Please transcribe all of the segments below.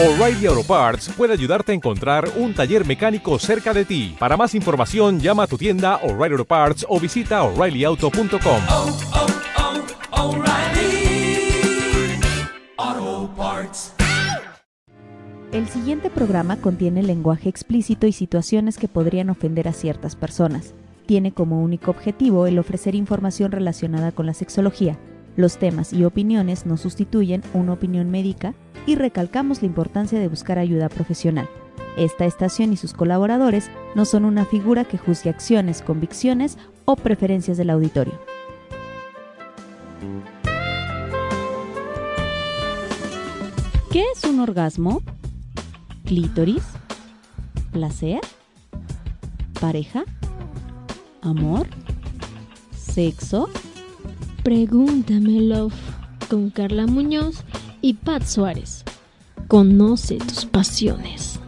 O'Reilly Auto Parts puede ayudarte a encontrar un taller mecánico cerca de ti. Para más información, llama a tu tienda O'Reilly Auto Parts o visita oreillyauto.com. oh, oh, Parts. El siguiente programa contiene lenguaje explícito y situaciones que podrían ofender a ciertas personas. Tiene como único objetivo el ofrecer información relacionada con la sexología. Los temas y opiniones no sustituyen una opinión médica y recalcamos la importancia de buscar ayuda profesional. Esta estación y sus colaboradores no son una figura que juzgue acciones, convicciones o preferencias del auditorio. ¿Qué es un orgasmo? ¿Clítoris? ¿Placer? ¿Pareja? ¿Amor? ¿Sexo? Pregúntame, Love, con Carla Muñoz y Pat Suárez. Conoce tus pasiones.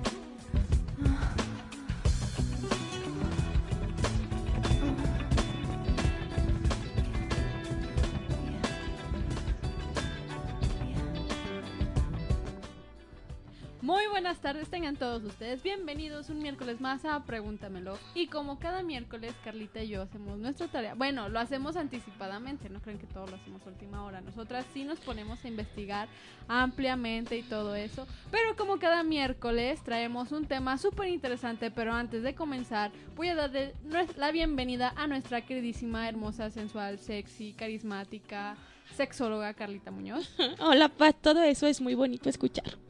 Tardes, tengan todos ustedes bienvenidos un miércoles más a Pregúntamelo. Y como cada miércoles, Carlita y yo hacemos nuestra tarea. Bueno, lo hacemos anticipadamente, no creen que todo lo hacemos a última hora. Nosotras sí nos ponemos a investigar ampliamente y todo eso. Pero como cada miércoles traemos un tema súper interesante. Pero antes de comenzar, voy a darle la bienvenida a nuestra queridísima, hermosa, sensual, sexy, carismática, sexóloga Carlita Muñoz. Hola Pat, todo eso es muy bonito escuchar.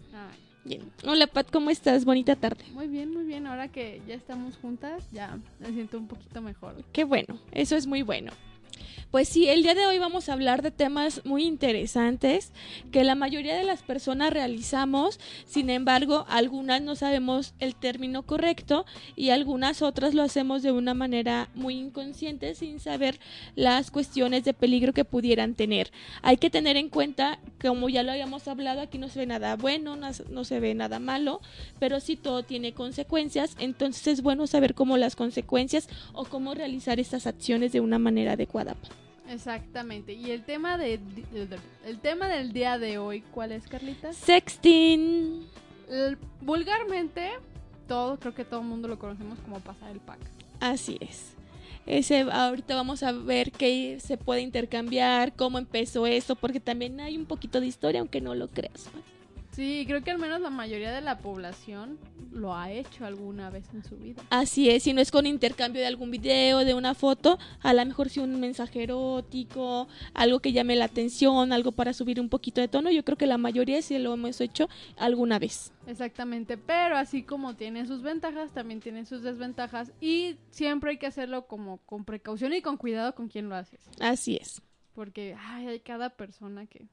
Bien. Hola Pat, ¿cómo estás? Bonita tarde. Muy bien, muy bien. Ahora que ya estamos juntas, ya me siento un poquito mejor. Qué bueno, eso es muy bueno. Pues sí, el día de hoy vamos a hablar de temas muy interesantes que la mayoría de las personas realizamos, sin embargo, algunas no sabemos el término correcto y algunas otras lo hacemos de una manera muy inconsciente sin saber las cuestiones de peligro que pudieran tener. Hay que tener en cuenta, como ya lo habíamos hablado, aquí no se ve nada bueno, no, se ve nada malo, pero sí todo tiene consecuencias, entonces es bueno saber cómo las consecuencias o cómo realizar estas acciones de una manera adecuada. Exactamente. Y el tema de el tema del día de hoy, ¿cuál es, Carlita? Sexting. El- vulgarmente, todo creo que todo el mundo lo conocemos como pasar el pack. Así es. Ese, ahorita vamos a ver qué se puede intercambiar, cómo empezó eso, porque también hay un poquito de historia, aunque no lo creas. Sí, creo que al menos la mayoría de la población lo ha hecho alguna vez en su vida. Así es, si no es con intercambio de algún video, de una foto, a lo mejor si un mensaje erótico, algo que llame la atención, algo para subir un poquito de tono, yo creo que la mayoría sí lo hemos hecho alguna vez. Exactamente, pero así como tiene sus ventajas, también tiene sus desventajas y siempre hay que hacerlo como con precaución y con cuidado con quien lo haces, Así es. porque ay, hay cada persona que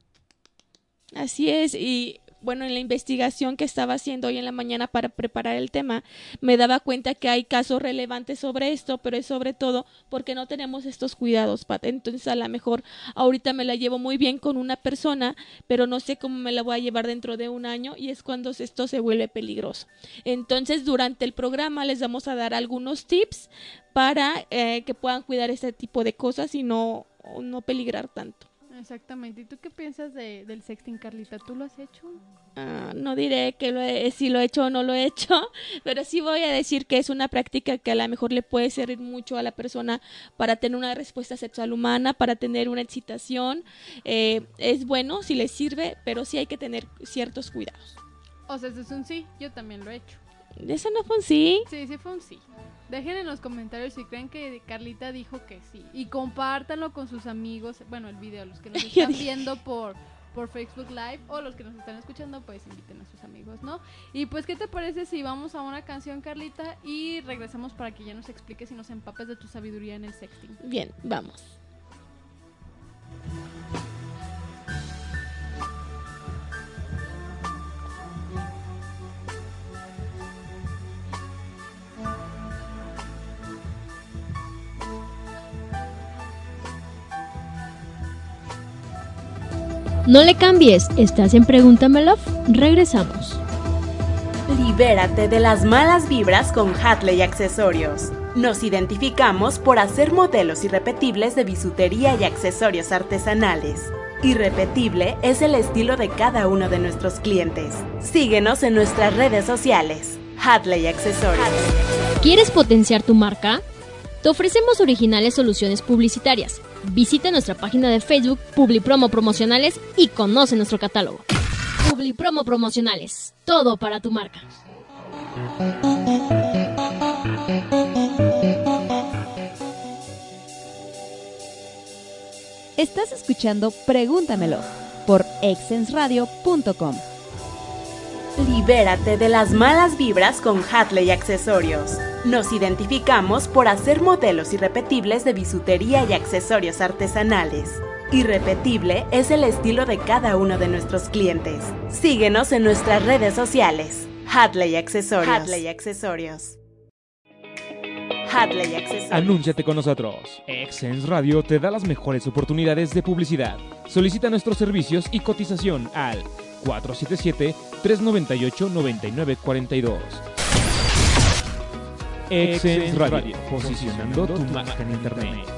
Así es, y bueno, en la investigación que estaba haciendo hoy en la mañana para preparar el tema, me daba cuenta que hay casos relevantes sobre esto, pero es sobre todo porque no tenemos estos cuidados. Entonces, a lo mejor ahorita me la llevo muy bien con una persona, pero no sé cómo me la voy a llevar dentro de un año y es cuando esto se vuelve peligroso. Entonces, durante el programa les vamos a dar algunos tips para eh, que puedan cuidar este tipo de cosas y no, no peligrar tanto. Exactamente. ¿Y tú qué piensas de, del sexting, Carlita? ¿Tú lo has hecho? Ah, no diré que lo he- si lo he hecho o no lo he hecho, pero sí voy a decir que es una práctica que a lo mejor le puede servir mucho a la persona para tener una respuesta sexual humana, para tener una excitación. Eh, es bueno si le sirve, pero sí hay que tener ciertos cuidados. O sea, ese es un sí, yo también lo he hecho. Eso no fue un sí. Sí, sí fue un sí. Dejen en los comentarios si creen que Carlita dijo que sí. Y compártanlo con sus amigos. Bueno, el video, los que nos están viendo por, por Facebook Live o los que nos están escuchando, pues inviten a sus amigos, ¿no? Y pues, ¿qué te parece si vamos a una canción, Carlita? Y regresamos para que ya nos expliques y nos empapes de tu sabiduría en el sexting. Bien, vamos. No le cambies, estás en Pregúntame Love. Regresamos. Libérate de las malas vibras con Hatley Accesorios. Nos identificamos por hacer modelos irrepetibles de bisutería y accesorios artesanales. Irrepetible es el estilo de cada uno de nuestros clientes. Síguenos en nuestras redes sociales. Hadley Accesorios. ¿Quieres potenciar tu marca? Te ofrecemos originales soluciones publicitarias. Visita nuestra página de Facebook Publipromo Promocionales y conoce nuestro catálogo. Publipromo Promocionales. Todo para tu marca. Estás escuchando Pregúntamelo por exensradio.com. Libérate de las malas vibras con Hatley Accesorios. Nos identificamos por hacer modelos irrepetibles de bisutería y accesorios artesanales. Irrepetible es el estilo de cada uno de nuestros clientes. Síguenos en nuestras redes sociales. Hatley Accesorios. Hatley Accesorios. Anúnciate con nosotros. Exens Radio te da las mejores oportunidades de publicidad. Solicita nuestros servicios y cotización al 477-398-9942. Exens Radio, posicionando tu marca en Internet.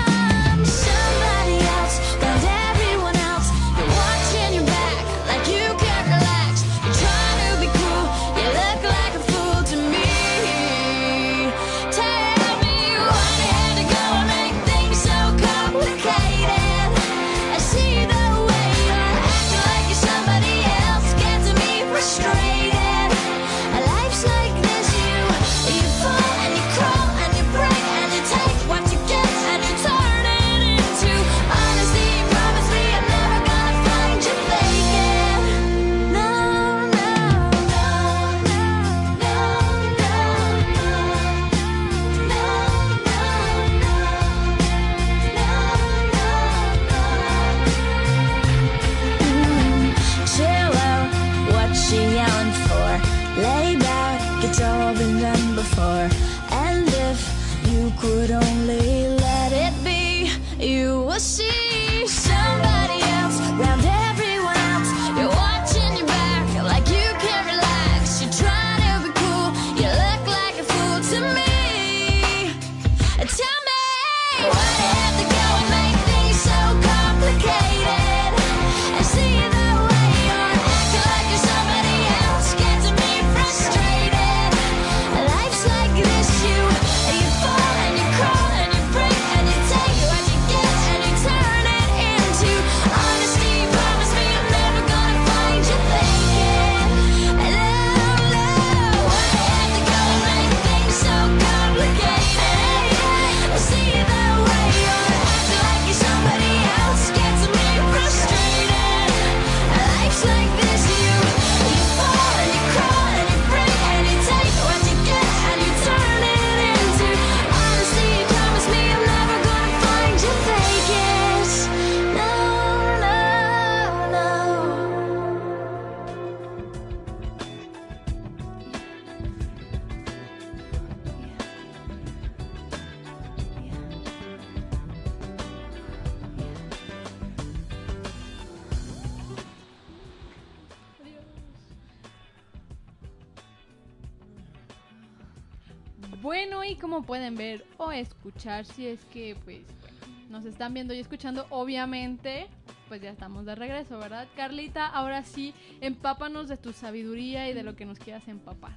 como pueden ver o escuchar, si es que pues bueno, nos están viendo y escuchando, obviamente, pues ya estamos de regreso, ¿verdad? Carlita, ahora sí, empápanos de tu sabiduría y de lo que nos quieras empapar.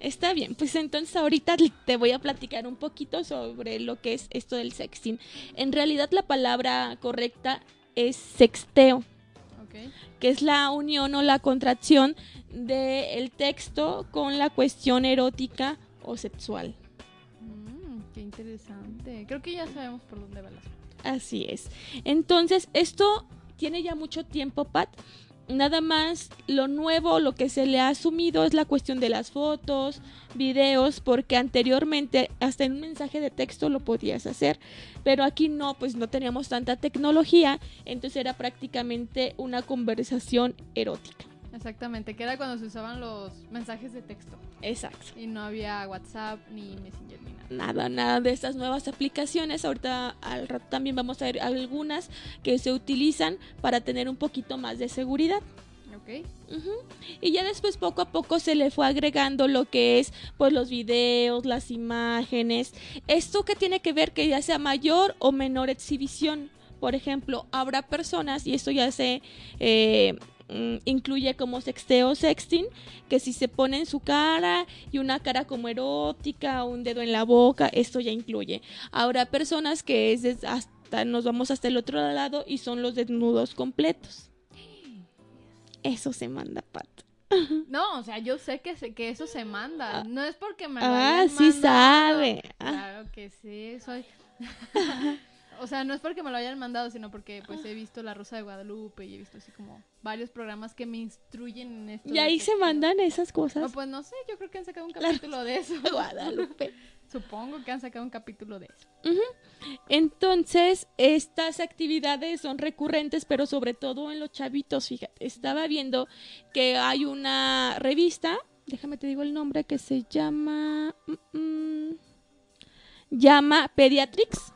Está bien, pues entonces ahorita te voy a platicar un poquito sobre lo que es esto del sexting. En realidad la palabra correcta es sexteo, que es la unión o la contracción del texto con la cuestión erótica o sexual. Interesante. Creo que ya sabemos por dónde va la Así es. Entonces, esto tiene ya mucho tiempo, Pat. Nada más lo nuevo, lo que se le ha asumido es la cuestión de las fotos, videos, porque anteriormente hasta en un mensaje de texto lo podías hacer, pero aquí no, pues no teníamos tanta tecnología, entonces era prácticamente una conversación erótica. Exactamente, que era cuando se usaban los mensajes de texto Exacto. y no había WhatsApp ni Messenger ni nada. Nada, nada de estas nuevas aplicaciones. Ahorita al rato también vamos a ver algunas que se utilizan para tener un poquito más de seguridad. ¿Ok? Ujú. Y ya después poco a poco se le fue agregando lo que es pues los videos, las imágenes. Esto que tiene que ver que ya sea mayor o menor exhibición. Por ejemplo, habrá personas, y esto ya se eh, mm, incluye como sexteo sexting, que si se pone en su cara y una cara como erótica, un dedo en la boca, esto ya incluye. Habrá personas que es hasta nos vamos hasta el otro lado y son los desnudos completos. Eso se manda, Pat. No, o sea, yo sé que, se- que eso se manda. No es porque me lo Ah, sí sabe. Ah. Claro que sí, soy. o sea, no es porque me lo hayan mandado, sino porque pues he visto La Rosa de Guadalupe y he visto así como varios programas que me instruyen en esto. Y ahí se mandan esas No, cosas. pues no sé, yo creo que han sacado un La capítulo de eso. Guadalupe. Supongo que han sacado un capítulo de eso. Entonces, estas actividades son recurrentes, pero sobre todo en los chavitos, fíjate. Estaba viendo que hay una revista, déjame te digo el nombre, que se llama... mm, mm, llama Pediatrics,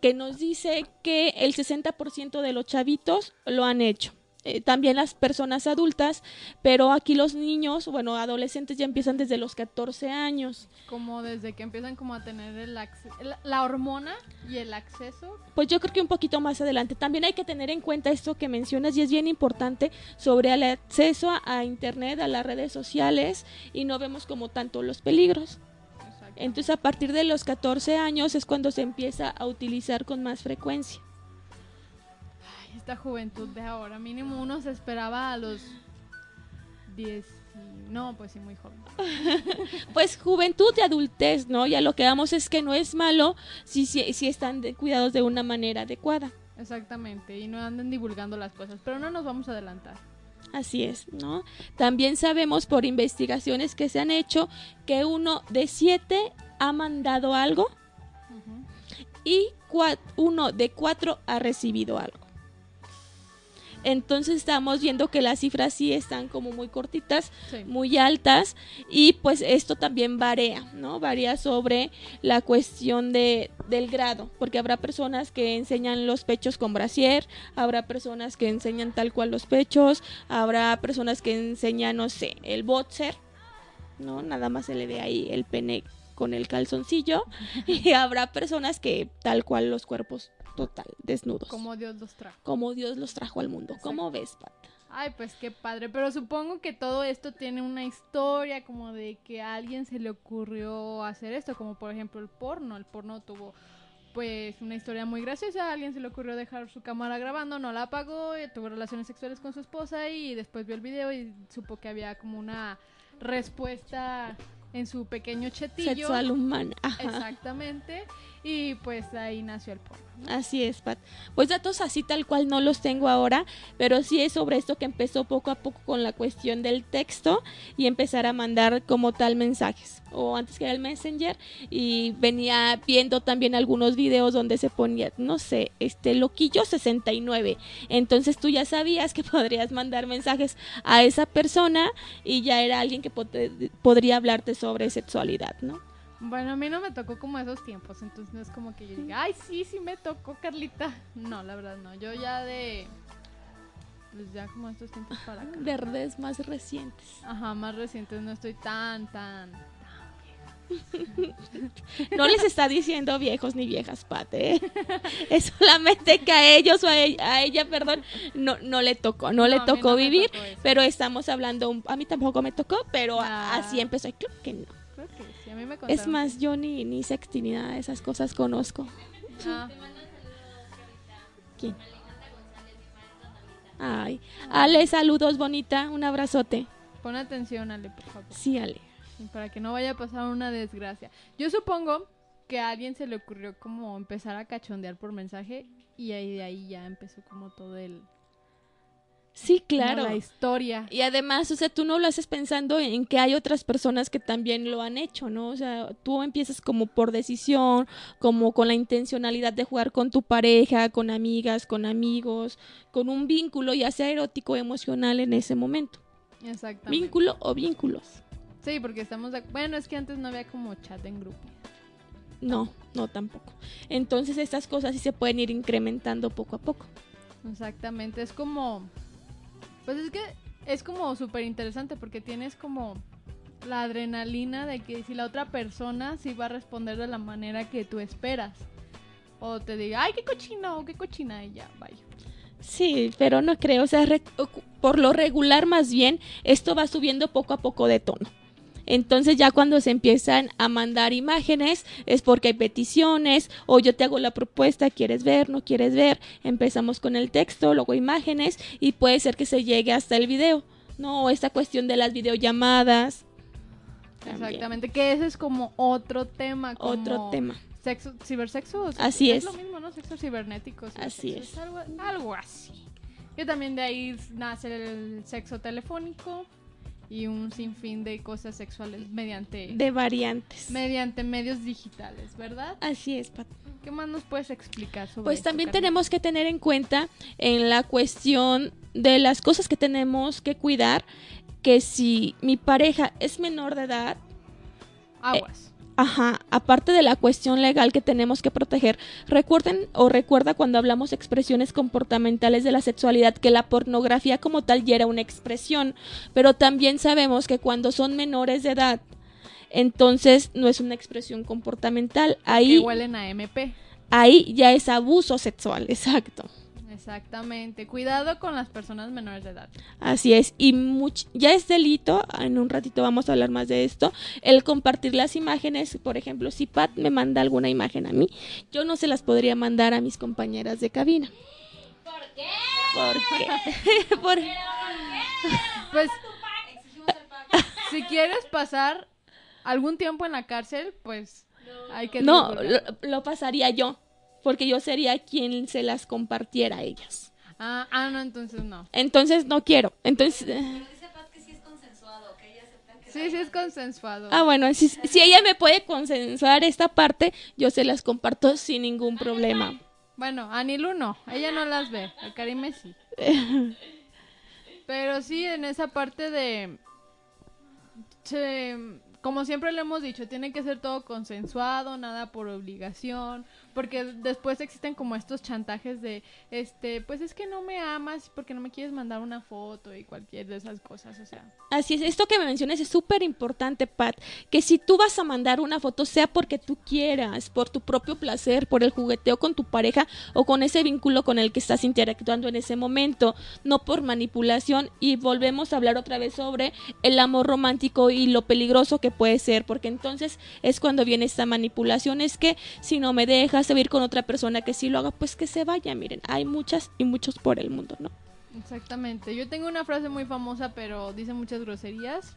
que nos dice que el 60% de los chavitos lo han hecho. Eh, también las personas adultas, pero aquí los niños, bueno, adolescentes ya empiezan desde los 14 años. Como desde que empiezan como a tener el la, la hormona y el acceso. Pues yo creo que un poquito más adelante. También hay que tener en cuenta esto que mencionas y es bien importante sobre el acceso a, a Internet, a las redes sociales y no vemos como tanto los peligros. Entonces a partir de los 14 años es cuando se empieza a utilizar con más frecuencia. Ay, esta juventud de ahora, mínimo uno se esperaba a los 10. y- No, pues sí, muy joven. Pues juventud y adultez, ¿no? Ya lo que vamos es que no es malo si, si, si están de- cuidados de una manera adecuada. Exactamente, y no anden divulgando las cosas, pero no nos vamos a adelantar. Así es, ¿no? También sabemos por investigaciones que se han hecho que uno de siete ha mandado algo y uno de cuatro ha recibido algo. Entonces estamos viendo que las cifras sí están como muy cortitas, Sí. muy altas y pues esto también varía, ¿no? Varía sobre la cuestión de, del grado, porque habrá personas que enseñan los pechos con brasier, habrá personas que enseñan tal cual los pechos, habrá personas que enseñan, no sé, el boxer, ¿no? Nada más se le ve ahí el pene con el calzoncillo y habrá personas que tal cual los cuerpos total desnudos. Como Dios los trajo. Como Dios los trajo al mundo. ¿Cómo ves, Pat? Ay, pues qué padre, pero supongo que todo esto tiene una historia como de que a alguien se le ocurrió hacer esto, como por ejemplo el porno. El porno tuvo pues una historia muy graciosa, a alguien se le ocurrió dejar su cámara grabando, no la apagó, y tuvo relaciones sexuales con su esposa y después vio el video y supo que había como una respuesta en su pequeño chetillo. Sexual humana. Ajá. Exactamente. Y pues ahí nació el porno. ¿no? Así es, Pat. Pues datos así tal cual no los tengo ahora, pero sí es sobre esto que empezó poco a poco con la cuestión del texto y empezar a mandar como tal mensajes. O antes que era el Messenger y venía viendo también algunos videos donde se ponía, no sé, este loquillo 69. Entonces tú ya sabías que podrías mandar mensajes a esa persona y ya era alguien que pod- podría hablarte sobre sexualidad, ¿no? Bueno, a mí no me tocó como esos tiempos, entonces no es como que yo diga, ay, sí, sí me tocó, Carlita. No, la verdad no. Yo ya de. Pues ya como estos tiempos para acá. Verdes más recientes. Ajá, más recientes, no estoy tan, tan. No les está diciendo viejos ni viejas, Pat, ¿eh? Es solamente que a ellos o a ella, a ella, perdón, no, no le tocó, no, le No, tocó no vivir, tocó pero estamos hablando, un- a mí tampoco me tocó, pero Ah. así empezó. y Creo que no. Creo que sí, a mí me Es más, yo ni, ni sexting ni nada de esas cosas conozco. Ah, ¿Quién? Ay, Ale, saludos, bonita, un abrazote. pon atención, Ale, por favor. Sí, Ale. para que no vaya a pasar una desgracia. Yo supongo que a alguien se le ocurrió como empezar a cachondear por mensaje y ahí de ahí ya empezó como todo el Sí, como claro. la historia. Y además, o sea, tú no lo haces pensando en que hay otras personas que también lo han hecho, ¿no? O sea, tú empiezas como por decisión, como con la intencionalidad de jugar con tu pareja, con amigas, con amigos, con un vínculo, ya sea erótico o emocional en ese momento. Exactamente. Vínculo o vínculos. Sí, porque estamos de... bueno, es que antes no había como chat en grupo. No, no tampoco. Entonces estas cosas sí se pueden ir incrementando poco a poco. Exactamente, es como pues es que es como súper interesante porque tienes como la adrenalina de que si la otra persona sí va a responder de la manera que tú esperas. O te diga, ay, qué cochina o qué cochina y ya, bye. Sí, pero no creo, o sea, por lo regular más bien, esto va subiendo poco a poco de tono. Entonces ya cuando se empiezan a mandar imágenes es porque hay peticiones o yo te hago la propuesta, quieres ver, no quieres ver, empezamos con el texto, luego imágenes y puede ser que se llegue hasta el video, ¿no? Esta cuestión de las videollamadas. también. Exactamente, que ese es como otro tema. Como Otro tema. Sexo, cibersexo. Así es. lo mismo, ¿no? Sexo cibernético. Así es. algo, algo así. Que también de ahí nace el sexo telefónico y un sinfín de cosas sexuales mediante, De variantes. mediante medios digitales, ¿verdad? Así es, Pat. ¿Qué más nos puedes explicar sobre Pues esto, también Carmen? tenemos que tener en cuenta en la cuestión de las cosas que tenemos que cuidar, que si mi pareja es menor de edad, Aguas. Ajá, aparte de la cuestión legal que tenemos que proteger, recuerden o recuerda cuando hablamos de expresiones comportamentales de la sexualidad que la pornografía como tal ya era una expresión, pero también sabemos que cuando son menores de edad, entonces no es una expresión comportamental, que ahí huelen a MP. ahí ya es abuso sexual, exacto. Exactamente. Cuidado con las personas menores de edad. Así es, y much- ya es delito, en un ratito vamos a hablar más de esto, el compartir las imágenes, por ejemplo, si Pat me manda alguna imagen a mí, yo no se las podría mandar a mis compañeras de cabina. ¿Por qué? ¿Por qué? Pues, si quieres pasar algún tiempo en la cárcel, pues hay que no, lo pasaría yo, porque yo sería quien se las compartiera a ellas. Ah, ah, no, entonces no. Entonces no quiero. Entonces, eh, Sí, sí es consensuado. ah, bueno, si, si ella me puede consensuar esta parte, yo se las comparto sin ningún problema. Bueno, a Nilu no, ella no las ve, a Karime sí. Pero sí, en esa parte de... como siempre le hemos dicho, tiene que ser todo consensuado, nada por obligación, porque después existen como estos chantajes de, este, pues es que no me amas porque no me quieres mandar una foto y cualquier de esas cosas, o sea. Así es, esto que me mencionas es súper importante, Pat, que si tú vas a mandar una foto sea porque tú quieras, por tu propio placer, por el jugueteo con tu pareja o con ese vínculo con el que estás interactuando en ese momento, no por manipulación y volvemos a hablar otra vez sobre el amor romántico y lo peligroso que puede ser, porque entonces es cuando viene esta manipulación, es que si no me dejas de ir con otra persona que sí lo haga, pues que se vaya, miren, hay muchas y muchos por el mundo, ¿no? Exactamente. Yo tengo una frase muy famosa, pero dice muchas groserías.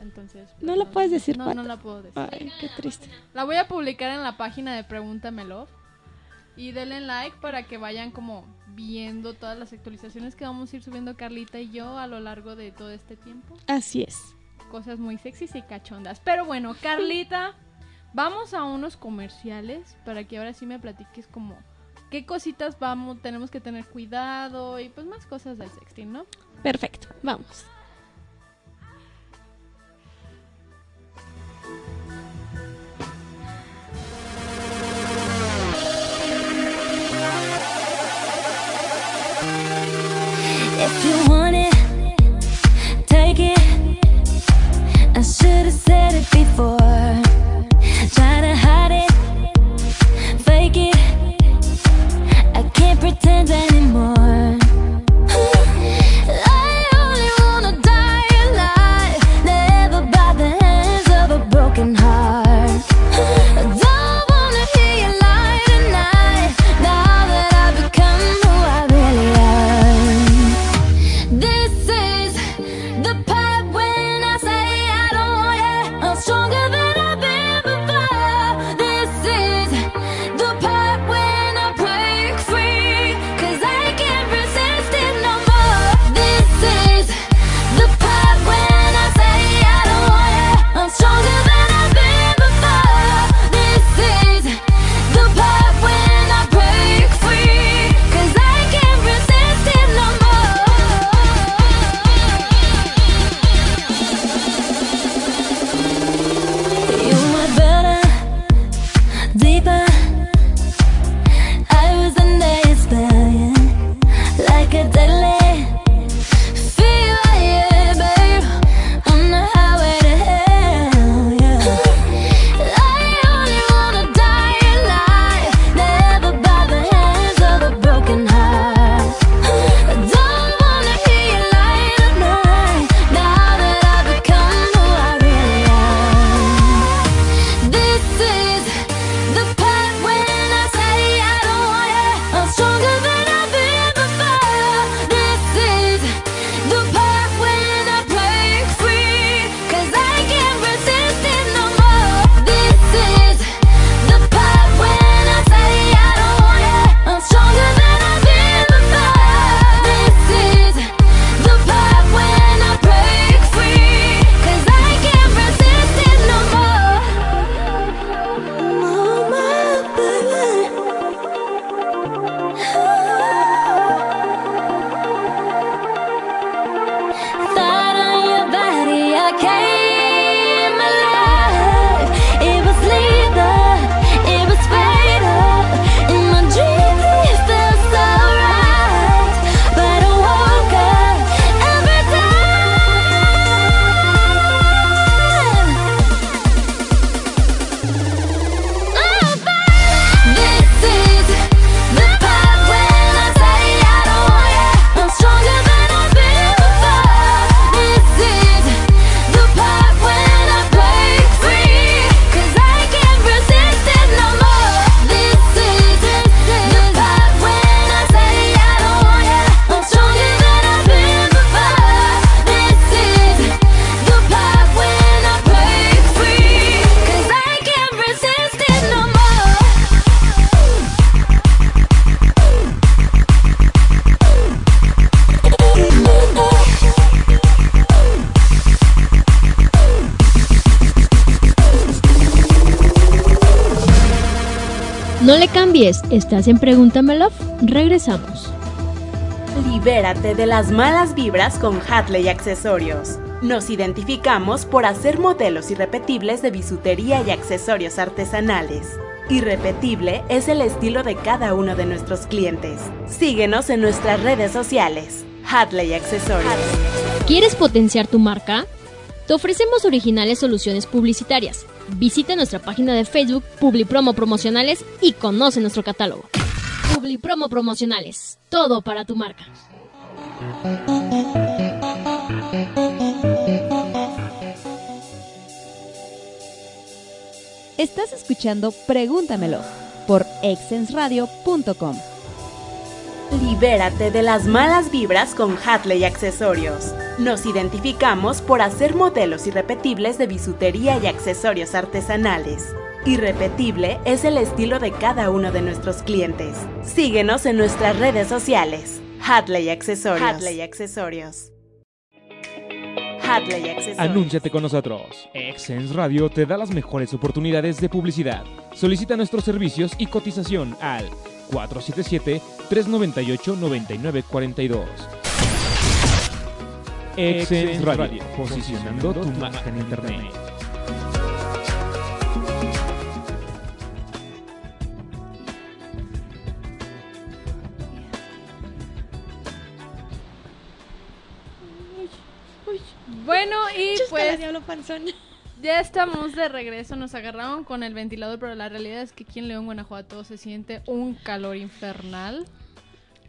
Entonces. pues, No la puedes decir, No, no la puedo decir. Ay, qué triste. La voy a publicar en la página de Pregúntamelo. Y denle like para que vayan como viendo todas las actualizaciones que vamos a ir subiendo Carlita y yo a lo largo de todo este tiempo. Así es. Cosas muy sexys y cachondas. Pero bueno, Carlita, vamos a unos comerciales para que ahora sí me platiques como qué cositas vamos, tenemos que tener cuidado y pues más cosas del sexting, ¿no? Perfecto, vamos. If you want it, take it. I should have said it before. Estás en Pregúntamelo. Regresamos. Libérate de las malas vibras con Hatley Accesorios. Nos identificamos por hacer modelos irrepetibles de bisutería y accesorios artesanales. Irrepetible es el estilo de cada uno de nuestros clientes. Síguenos en nuestras redes sociales. Hatley Accesorios. ¿Quieres potenciar tu marca? Te ofrecemos originales soluciones publicitarias. Visita nuestra página de Facebook Publipromo Promocionales y conoce nuestro catálogo. Publipromo Promocionales. Todo para tu marca. Estás escuchando Pregúntamelo por exensradio.com. Libérate de las malas vibras con Hatley Accesorios. Nos identificamos por hacer modelos irrepetibles de bisutería y accesorios artesanales. Irrepetible es el estilo de cada uno de nuestros clientes. Síguenos en nuestras redes sociales. Hatley Accesorios. Hatley Accesorios. Hatley Accesorios. Anúnciate con nosotros. Exens Radio te da las mejores oportunidades de publicidad. Solicita nuestros servicios y cotización al 477-398-9942. Exens Radio, posicionando tu marca en Internet. Bueno, y Chusca, la pues diablo panzón. Ya estamos de regreso. Nos agarraron con el ventilador, pero la realidad es que aquí en León, Guanajuato, se siente un calor infernal.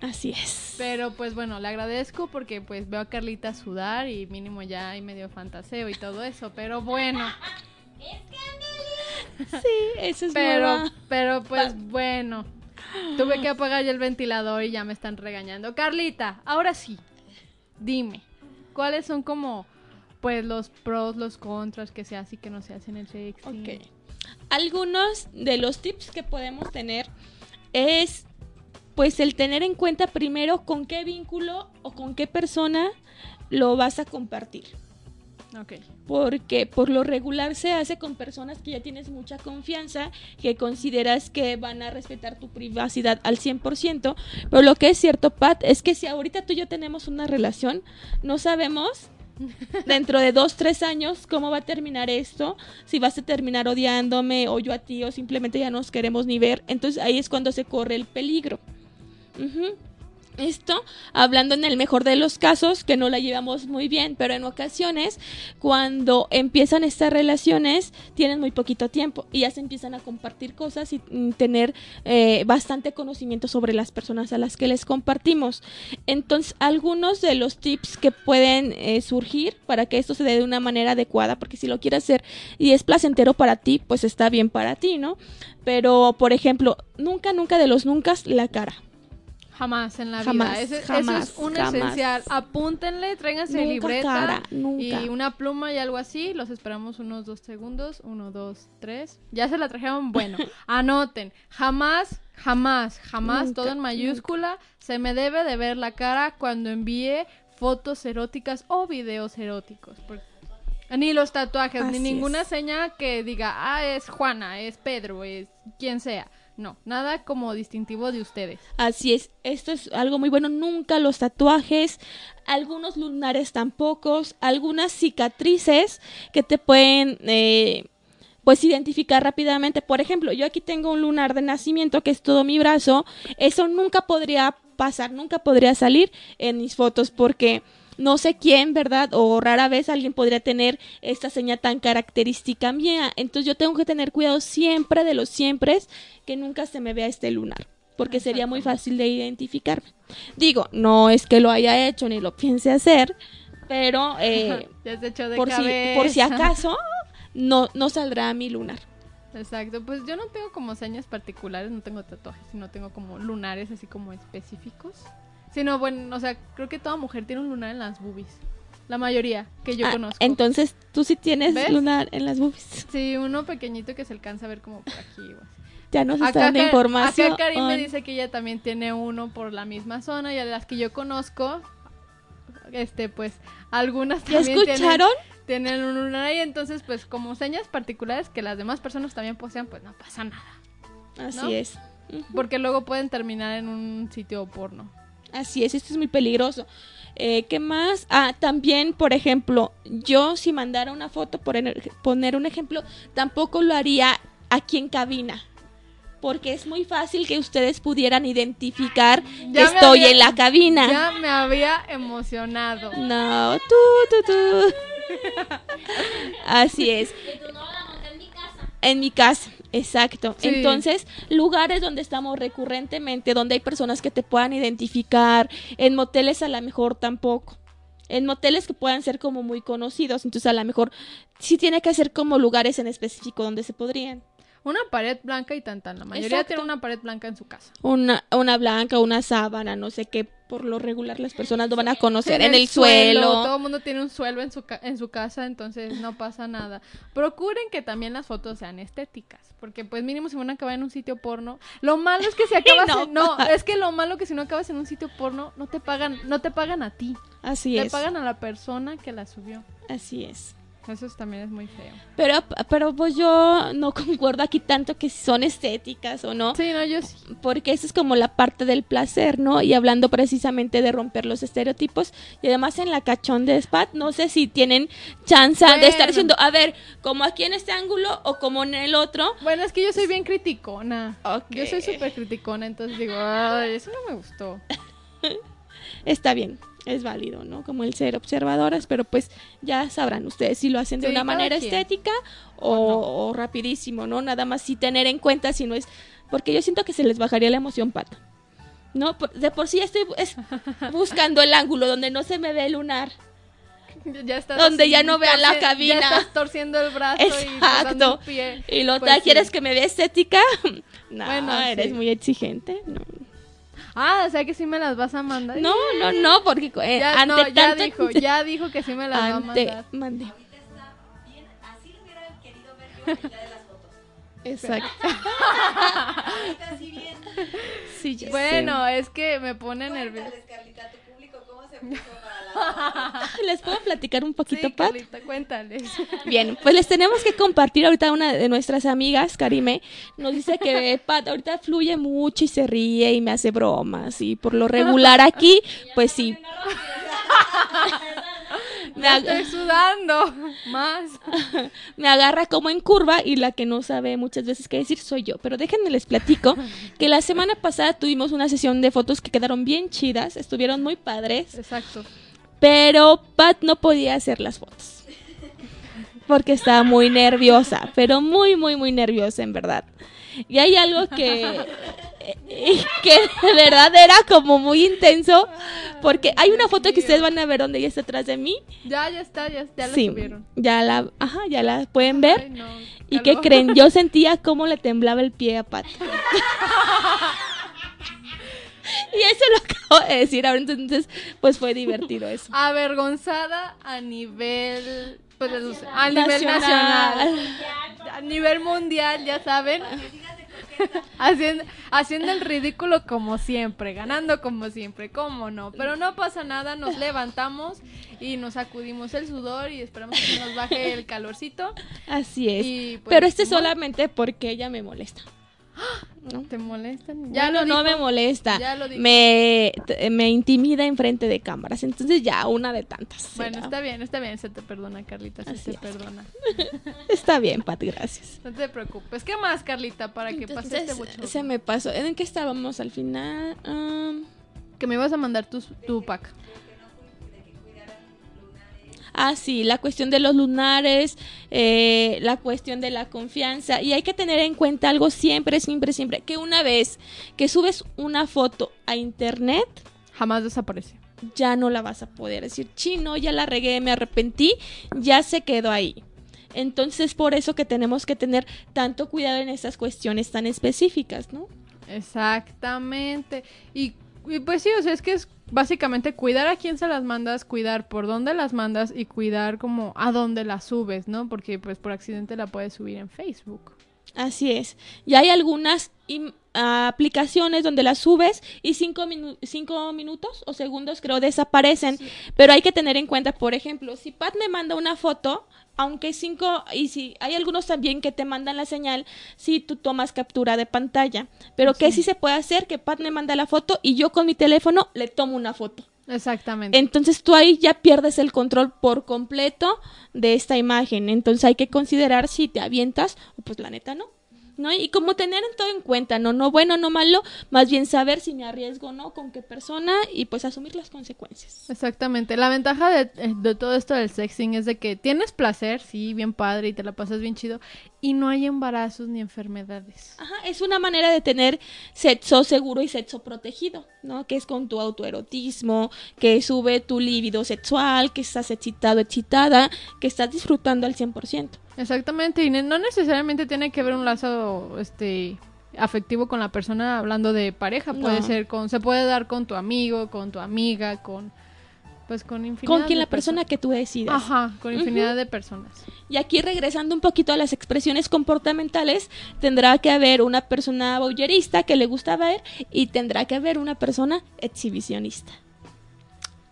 Así es. Pero pues bueno, le agradezco porque pues veo a Carlita sudar y mínimo ya hay medio fantaseo y todo eso. Pero bueno, Sí, eso es pero, nueva. pero pues bueno. Tuve que apagar ya el ventilador y ya me están regañando. Carlita, ahora sí, dime, ¿cuáles son como pues los pros, los contras que se hace y que no se hace en el sexting? Ok. Algunos de los tips que podemos tener es pues el tener en cuenta primero con qué vínculo o con qué persona lo vas a compartir. Ok. Porque por lo regular se hace con personas que ya tienes mucha confianza, que consideras que van a respetar tu privacidad al 100%. Pero lo que es cierto, Pat, es que si ahorita tú y yo tenemos una relación, no sabemos dentro de dos, tres años cómo va a terminar esto, si vas a terminar odiándome o yo a ti o simplemente ya no nos queremos ni ver. Entonces ahí es cuando se corre el peligro. Esto, hablando en el mejor de los casos, que no la llevamos muy bien, pero en ocasiones, cuando empiezan estas relaciones, tienen muy poquito tiempo y ya se empiezan a compartir cosas y mm, tener eh, bastante conocimiento sobre las personas a las que les compartimos. Entonces, algunos de los tips que pueden eh, surgir para que esto se dé de una manera adecuada, porque si lo quieres hacer y es placentero para ti, pues está bien para ti, ¿no? Pero, por ejemplo, nunca, nunca de los nunca, la cara. Jamás en la Jamás, vida. Ese- jamás, eso es un jamás. esencial. Apúntenle, tráiganse Nunca libreta cara, nunca. y una pluma y algo así. Los esperamos unos dos segundos. Uno, dos, tres. Ya se la trajeron. Bueno, anoten. Jamás, jamás, jamás, Nunca, todo en mayúscula, se me debe de ver la cara cuando envíe fotos eróticas o videos eróticos. Ni los tatuajes, ni ninguna es. seña que diga, ah, es Juana, es Pedro, es quien sea. No, nada como distintivo de ustedes. Así es, esto es algo muy bueno. Nunca los tatuajes, algunos lunares tampoco, algunas cicatrices que te pueden, eh, pues, identificar rápidamente. Por ejemplo, yo aquí tengo un lunar de nacimiento que es todo mi brazo. Eso nunca podría pasar, nunca podría salir en mis fotos porque no sé quién, ¿verdad? O rara vez alguien podría tener esta seña tan característica mía. Entonces yo tengo que tener cuidado siempre de los siempre que nunca se me vea este lunar. Porque sería muy fácil de identificarme. Digo, no es que lo haya hecho ni lo piense hacer, pero eh, de por, si, por si acaso no, no saldrá mi lunar. Exacto, pues yo no tengo como señas particulares, no tengo tatuajes, no tengo como lunares así como específicos. Sino, bueno, o sea, creo que toda mujer tiene un lunar en las boobies. La mayoría que yo Ah, conozco. Entonces, tú sí tienes ¿Ves? lunar en las boobies. Sí, uno pequeñito que se alcanza a ver como por aquí. o así. Ya nos está dando información. acá Karim me dice que ella también tiene uno por la misma zona y a las que yo conozco, este, pues, algunas ¿Ya también tienen- escucharon? Tienen, un lunar ahí, entonces, pues, como señas particulares que las demás personas también posean, pues no pasa nada. Así ¿no? es. Porque luego pueden terminar en un sitio porno. Así es, esto es muy peligroso. Eh, ¿Qué más? Ah, también, por ejemplo, yo si mandara una foto, por en- poner un ejemplo, tampoco lo haría aquí en cabina. Porque es muy fácil que ustedes pudieran identificar que Ya estoy había- en la cabina. Ya me había emocionado. No, tú, tú, tú. Así es. En mi casa, exacto. Sí. Entonces, lugares donde estamos recurrentemente, donde hay personas que te puedan identificar, en moteles a lo mejor tampoco. En moteles que puedan ser como muy conocidos, entonces a lo mejor sí tiene que ser como lugares en específico donde se podrían. Una pared blanca y tan tan. La mayoría Exacto. tiene una pared blanca en su casa. Una, una blanca, una sábana, no sé qué, por lo regular las personas lo van a conocer en el suelo. Todo el mundo tiene un suelo en su, ca- en su casa, entonces no pasa nada. Procuren que también las fotos sean estéticas, porque pues mínimo si van a acabar en un sitio porno, lo malo es que si acabas No en, no, es que lo malo que si no acabas en un sitio porno no te pagan, no te pagan a ti, Así te es. pagan a la persona que la subió. Así es. Eso es- también es muy feo. Pero, pero pues yo no concuerdo aquí tanto que si son estéticas o no. Sí, no, yo sí. Porque eso es como la parte del placer, ¿no? Y hablando precisamente de romper los estereotipos. Y además en la cachón de Spat, no sé si tienen chance de estar diciendo, a ver, como aquí en este ángulo o como en el otro. Bueno, es que yo soy bien criticona. Ok. Yo soy súper criticona, entonces digo, ay, eso no me gustó. Está bien, es válido, ¿no? Como el ser observadoras, pero pues ya sabrán ustedes si lo hacen de Sí, una manera quien. estética o, o rapidísimo, ¿no? Nada más sí tener en cuenta si no es... Porque yo siento que se les bajaría la emoción, pata. ¿No? De por sí estoy bu- es- buscando el ángulo donde no se me ve el lunar. Ya- estás Donde así ya no vean la cabina. Ya estás torciendo el brazo y Exacto. un pie. Y lo Pues sí. ¿quieres que me vea estética? no, Bueno, eres sí. muy exigente. No, Ah, o sea que sí me las vas a mandar. no, no, no, porque eh, Ya, ante no, ya tanto... dijo, ya dijo que sí me las va a ante... mandar. Mande. Así lo hubiera querido ver yo el día de las fotos. Exacto. Ahorita bien. Sí, ya sé. Bueno, es que me pone nerviosa. Carlita, se puso para la foto. ¿Les puedo platicar un poquito, Sí, Pat? Carlita, cuéntales. Bien, pues les tenemos que compartir ahorita una de nuestras amigas, Karime, nos dice que Pat ahorita fluye mucho y se ríe y me hace bromas y por lo regular aquí, pues sí. me, estoy sudando más. me agarra como en curva y la que no sabe muchas veces qué decir soy yo. Pero déjenme les platico que la semana pasada tuvimos una sesión de fotos que quedaron bien chidas, estuvieron muy padres. Exacto. Pero Pat no podía hacer las fotos. Porque estaba muy nerviosa, pero muy, muy, muy nerviosa en verdad. Y hay algo que, eh, que de verdad era como muy intenso, porque hay una foto que ustedes van a ver donde ella está atrás de mí. Ya, ya está, ya, ya la sí, subieron. ya la, ajá, ya la pueden ver. Ay, no, ¿Y qué creen? Yo sentía cómo le temblaba el pie a Pat. y eso lo acabo de decir ahora, entonces, pues fue divertido eso. Avergonzada a nivel. Pues, a nivel Nacional. nacional. A nivel mundial, ya saben. haciendo, haciendo el ridículo como siempre, ganando como siempre, cómo no. Pero no pasa nada, nos levantamos y nos sacudimos el sudor y esperamos que nos baje el calorcito. Así es. Y, pues, Pero este no. solamente porque ella me molesta. ¿No? ¿Te molestan? Ya no, no me molesta. Ya lo dijo. Me, me intimida enfrente de cámaras. Entonces ya una de tantas. Bueno, será. está bien, está bien, se te perdona, Carlita, se Así te es. perdona. Está bien, Pat, gracias. No te preocupes. ¿Qué más, Carlita, para que pase este Entonces, bochorno? se me pasó. ¿En qué estábamos al final? Am, Que me ibas a mandar tu, tu pack. Ah, sí, la cuestión de los lunares, eh, la cuestión de la confianza. Y hay que tener en cuenta algo siempre, siempre, siempre, que una vez que subes una foto a internet, Jamás desaparece. ya no la vas a poder decir, chino, ya la regué, me arrepentí, ya se quedó ahí. Entonces es por eso que tenemos que tener tanto cuidado en estas cuestiones tan específicas, ¿no? Exactamente. Y, y pues sí, o sea, es que es básicamente cuidar a quién se las mandas, cuidar por dónde las mandas y cuidar como a dónde las subes, ¿no? Porque pues por accidente la puedes subir en Facebook. Así es. Y hay algunas, aplicaciones donde las subes y cinco, minu- cinco minutos o segundos creo desaparecen. Pero hay que tener en cuenta, por ejemplo, si Pat me manda una foto, aunque cinco, y si hay algunos también que te mandan la señal si tú tomas captura de pantalla. Pero que sí se puede hacer que Pat me manda la foto y yo con mi teléfono le tomo una foto. Exactamente. Entonces tú ahí ya pierdes el control por completo de esta imagen. Entonces hay que considerar si te avientas o pues la neta no. ¿No? Y como tener todo en cuenta, no, no bueno, no malo, más bien saber si me arriesgo o no, con qué persona y pues asumir las consecuencias. Exactamente. La ventaja de, eh, de todo esto del sexting es de que tienes placer, sí, bien padre y te la pasas bien chido, y no hay embarazos ni enfermedades. Ajá, es una manera de tener sexo seguro y sexo protegido, ¿no? Que es con tu autoerotismo, que sube tu líbido sexual, que estás excitado, excitada, que estás disfrutando al 100%. Exactamente, y no necesariamente tiene que ver un lazo este afectivo con la persona hablando de pareja, puede No. ser con se puede dar con tu amigo, con tu amiga, con pues con infinidad Con quien de la persona que tú decidas. Ajá, con infinidad de personas. Y aquí regresando un poquito a las expresiones comportamentales, tendrá que haber una persona voyerista que le gusta ver y tendrá que haber una persona exhibicionista.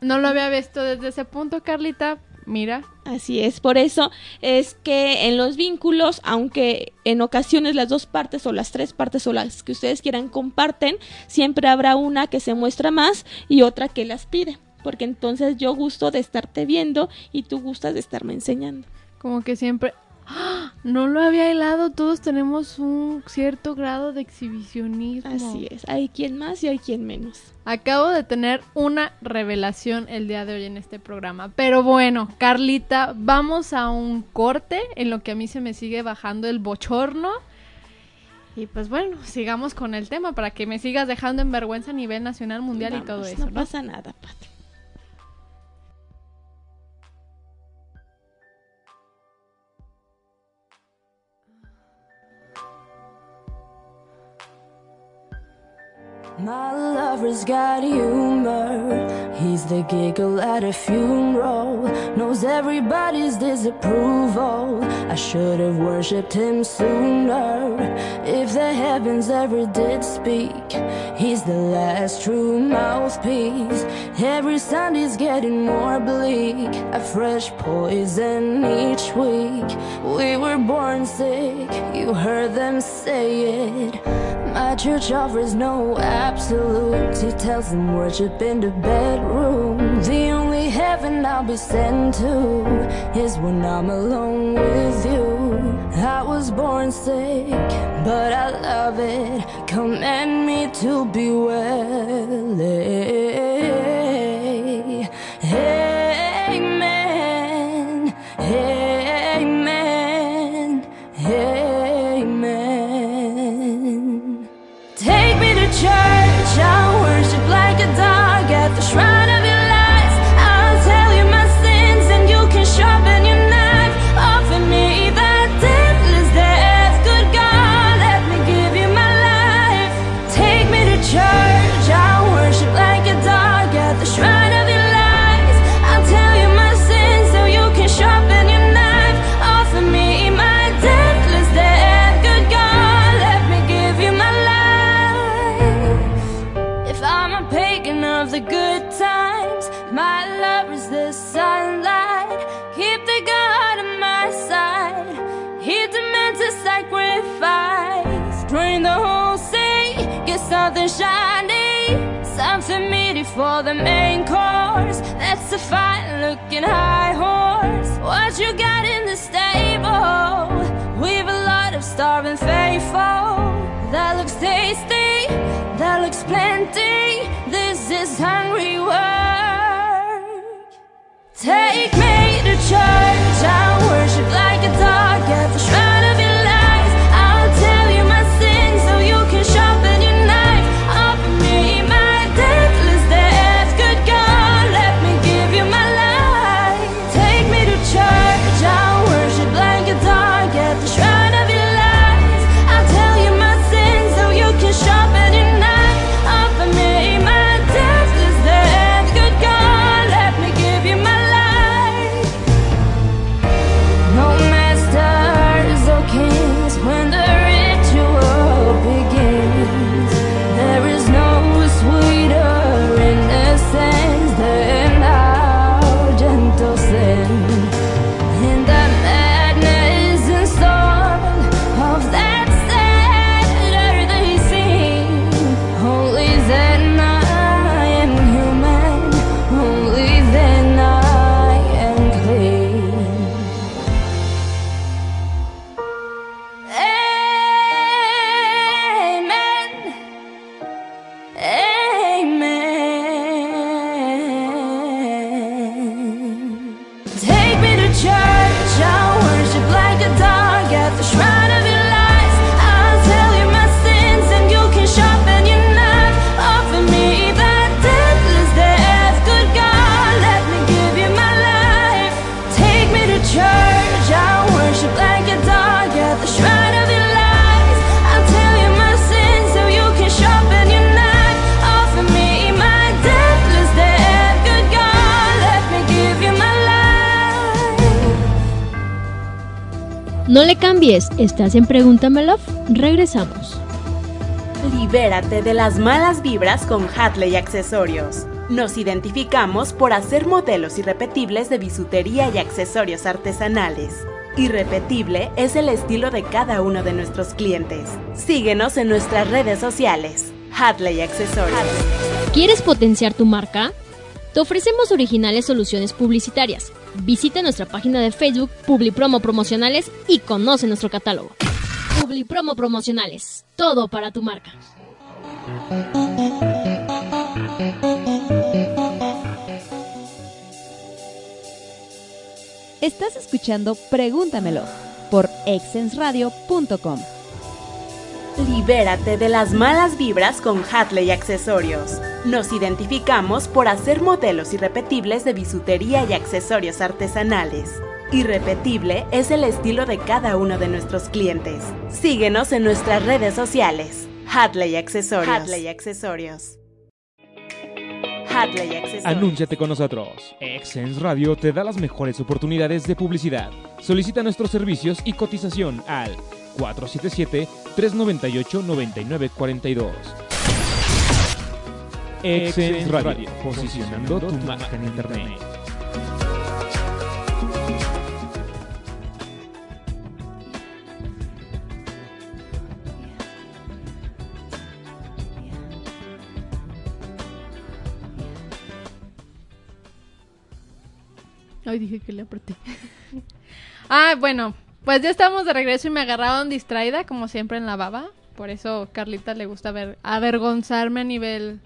No lo había visto desde ese punto, Carlita. Mira, Así es, por eso es que en los vínculos, aunque en ocasiones las dos partes o las tres partes o las que ustedes quieran comparten, siempre habrá una que se muestra más y otra que las pide, porque entonces yo gusto de estarte viendo y tú gustas de estarme enseñando. como que siempre ¡Ah! no lo había hilado, todos tenemos un cierto grado de exhibicionismo. Así es, hay quien más y hay quien menos. Acabo de tener una revelación el día de hoy en este programa. Pero bueno, Carlita, vamos a un corte en lo que a mí se me sigue bajando el bochorno. Y pues bueno, sigamos con el tema para que me sigas dejando en vergüenza a nivel nacional, mundial y todo eso. No ¿no? pasa nada, Pat. My lover's got humor. He's the giggle at a funeral. Knows everybody's disapproval. I should have worshipped him sooner. If the heavens ever did speak, he's the last true mouthpiece. Every Sunday's getting more bleak. A fresh poison each week. We were born sick. You heard them say it. My church offers no absolutes. He tells them worship in the bedroom. The only heaven I'll be sent to is when I'm alone with you. I was born sick, but I love it. Command me to be well. Shiny. Something meaty for the main course. That's a fine looking high horse. What you got in the stable? We've a lot of starving faithful. That looks tasty. That looks plenty. This is hungry work. Take me to church. I'll worship like a dog estás en Pregúntamelo. Regresamos. Libérate de las malas vibras con Hatley Accesorios. Nos identificamos por hacer modelos irrepetibles de bisutería y accesorios artesanales. Irrepetible es el estilo de cada uno de nuestros clientes. Síguenos en nuestras redes sociales. Hatley Accesorios. ¿Quieres potenciar tu marca? Te ofrecemos originales soluciones publicitarias. Visita nuestra página de Facebook Publipromo Promocionales y conoce nuestro catálogo. Publipromo Promocionales. Todo para tu marca. Estás escuchando Pregúntamelo por exensradio.com. Libérate de las malas vibras con Hatley Accesorios. Nos identificamos por hacer modelos irrepetibles de bisutería y accesorios artesanales. Irrepetible es el estilo de cada uno de nuestros clientes. Síguenos en nuestras redes sociales. Hatley Accesorios. Hatley Accesorios. Hatley Accesorios. Anúnciate con nosotros. Exens Radio te da las mejores oportunidades de publicidad. Solicita nuestros servicios y cotización al 477-398-9942. Exens Radio, posicionando tu marca en Internet. Ay, dije que le apreté. ah, bueno, pues ya estamos de regreso y me agarraron distraída, como siempre en la baba. Por eso Carlita le gusta ver avergonzarme a nivel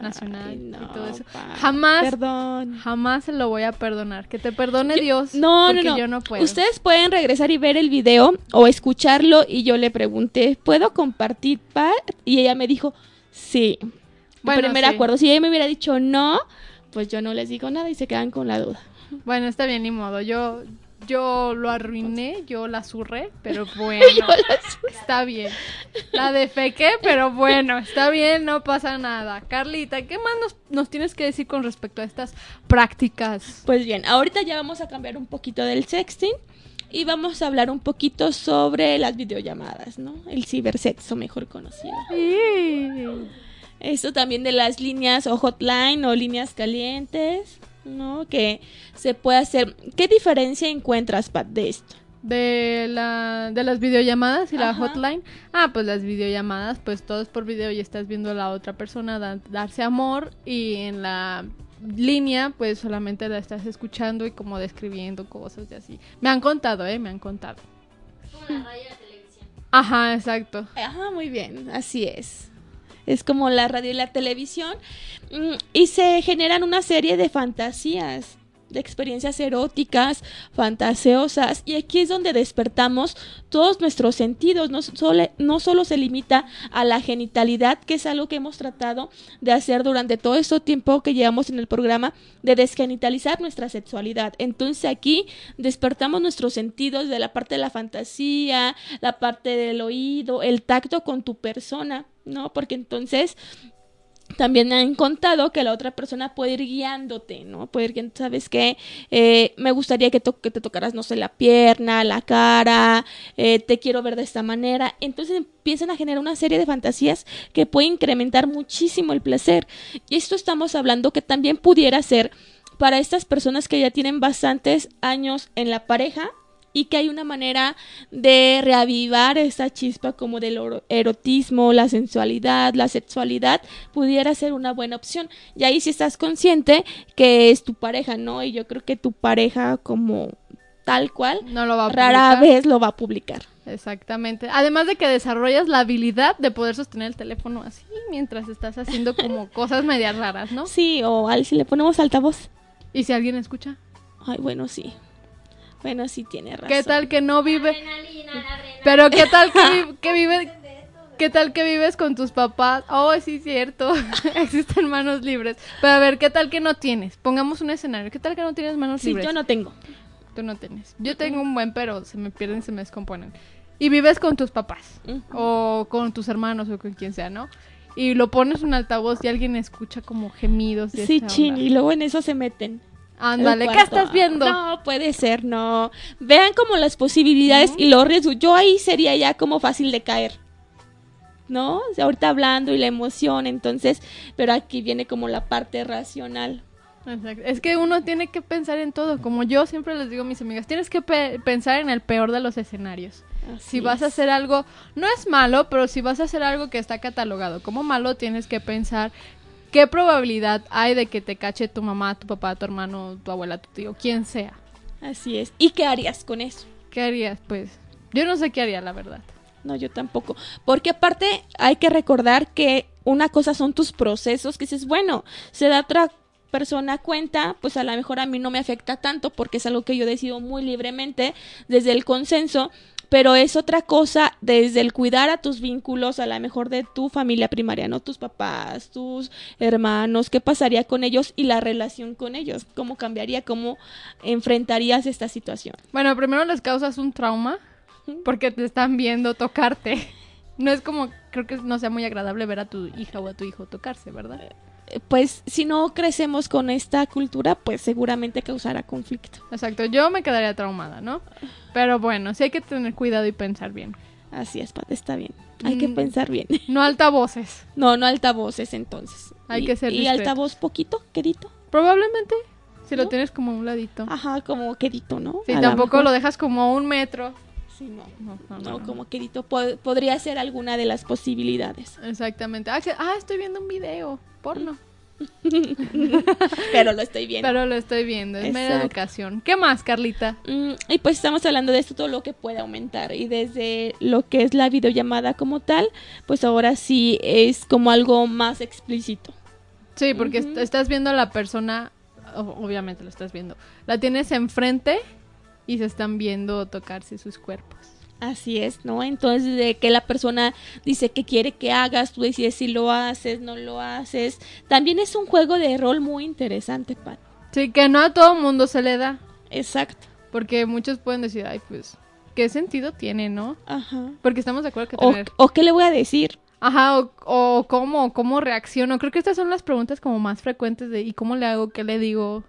nacional Ay, no, y todo eso. pa. Jamás, Perdón. jamás se lo voy a perdonar. Que te perdone Yo- Dios. No, no, porque no. yo no puedo. Ustedes pueden regresar y ver el video o escucharlo y yo le pregunté, ¿puedo compartir Pat? Y ella me dijo, sí. Bueno, Primer sí. acuerdo. Si ella me hubiera dicho no, pues yo no les digo nada y se quedan con la duda. Bueno, está bien, ni modo. Yo, yo lo arruiné, yo la zurré, pero bueno. Yo la- Está bien. La defequé, pero bueno, está bien, no pasa nada. Carlita, ¿qué más nos, nos tienes que decir con respecto a estas prácticas? Pues bien, ahorita ya vamos a cambiar un poquito del sexting y vamos a hablar un poquito sobre las videollamadas, ¿no? El cibersexo mejor conocido. Eso también de las líneas o hotline o líneas calientes, ¿no? Que se puede hacer. ¿Qué diferencia encuentras, Pat, de esto? De, la, de las videollamadas y la hotline. Ah, pues las videollamadas, pues todo es por video y estás viendo a la otra persona da- darse amor y en la línea pues solamente la estás escuchando y como describiendo cosas y así. Me han contado, ¿eh? Me han contado. Ajá, exacto. Ajá, muy bien, así es. Es como la radio y la televisión. mm, Y se generan una serie de fantasías, de experiencias eróticas, fantasiosas. Y aquí es donde despertamos todos nuestros sentidos. No solo, no solo se limita a la genitalidad, que es algo que hemos tratado de hacer durante todo este tiempo que llevamos en el programa, de desgenitalizar nuestra sexualidad. Entonces aquí despertamos nuestros sentidos de la parte de la fantasía, la parte del oído, el tacto con tu persona, ¿no? Porque entonces también han contado que la otra persona puede ir guiándote, ¿no? Puede ir guiando, ¿sabes qué? Eh, me gustaría que, que te tocaras, no sé, la pierna, la cara, eh, te quiero ver de esta manera. Entonces empiezan a generar una serie de fantasías que pueden incrementar muchísimo el placer. Y esto estamos hablando que también pudiera ser para estas personas que ya tienen bastantes años en la pareja y que hay una manera de reavivar esa chispa como del oro- erotismo, la sensualidad, la sexualidad, pudiera ser una buena opción. Y ahí si estás consciente que es tu pareja, ¿no? Y yo creo que tu pareja como tal cual No lo va a rara publicar. vez lo va a publicar. Exactamente. Además de que desarrollas la habilidad de poder sostener el teléfono así mientras estás haciendo como cosas medias raras, ¿no? Sí, o al, si le ponemos altavoz. ¿Y si alguien escucha? Ay, bueno, sí. Bueno, sí tiene razón. ¿Qué tal que no vive? Pero ¿qué tal que, vi- que vive? ¿Qué tal que vives con tus papás? Oh, sí, cierto. Existen manos libres. Pero a ver, ¿qué tal que no tienes? Pongamos un escenario. ¿Qué tal que no tienes manos Sí, libres? yo no tengo. Tú no tienes. Yo tengo un buen, pero se me pierden, se me descomponen. Y vives con tus papás. O con tus hermanos o con quien sea, ¿no? Y lo pones en altavoz y alguien escucha como gemidos. Y Sí, chin, y luego en eso se meten. Ándale, ¿qué estás viendo? No, puede ser, no. Vean como las posibilidades y los riesgos. Yo ahí sería ya como fácil de caer. ¿No? O sea, ahorita hablando y la emoción, entonces, pero aquí viene como la parte racional. Exacto. Es que uno tiene que pensar en todo. Como yo siempre les digo a mis amigas, tienes que pe- pensar en el peor de los escenarios. Si vas a hacer algo, no es malo, pero si vas a hacer algo que está catalogado como malo, tienes que pensar qué probabilidad hay de que te cache tu mamá, tu papá, tu hermano, tu abuela, tu tío, quien sea. Así es. ¿Y qué harías con eso? ¿Qué harías? Pues yo no sé qué haría, la verdad. No, yo tampoco. Porque aparte hay que recordar que una cosa son tus procesos, que dices, bueno, se da otra persona cuenta, pues a lo mejor a mí no me afecta tanto porque es algo que yo decido muy libremente desde el consenso, pero es otra cosa desde el cuidar a tus vínculos, a lo mejor de tu familia primaria, ¿no? Tus papás, tus hermanos, qué pasaría con ellos y la relación con ellos, cómo cambiaría, cómo enfrentarías esta situación. Bueno, primero les causas un trauma porque te están viendo tocarte. No es como, creo que no sea muy agradable ver a tu hija o a tu hijo tocarse, ¿verdad? Pues si no crecemos con esta cultura, pues seguramente causará conflicto. Exacto, yo me quedaría traumada, ¿no? Pero bueno, sí hay que tener cuidado y pensar bien. Así es, Pat, está bien. Hay que Mm. pensar bien. No altavoces. No, no altavoces entonces. Hay Y- que ser Y altavoz poquito, quedito. Probablemente, si lo tienes como a un ladito. Ajá, como quedito, ¿no? Si A tampoco lo dejas como a un metro. Sí, no. No, no, No, no, no. como quedito. Po- podría ser alguna de las posibilidades. Exactamente. Ah, que- ah, estoy viendo un video porno. Pero lo estoy viendo. Pero lo estoy viendo, es mera educación. ¿Qué más, Carlita? Mm, y pues estamos hablando de esto, todo lo que puede aumentar. Y desde lo que es la videollamada como tal, pues ahora sí es como algo más explícito. Sí, porque est- estás viendo a la persona, obviamente lo estás viendo. La tienes enfrente y se están viendo tocarse sus cuerpos. Así es, ¿no? Entonces, de que la persona dice que quiere que hagas, tú decides si lo haces, no lo haces. También es un juego de rol muy interesante, Pat. Sí, que no a todo mundo se le da. Exacto. Porque muchos pueden decir, ay, pues, ¿qué sentido tiene, no? Ajá. Porque estamos de acuerdo que O, tener... o qué le voy a decir. Ajá, o, o cómo, cómo reacciono. Creo que estas son las preguntas como más frecuentes de ¿y cómo le hago? ¿Qué le digo?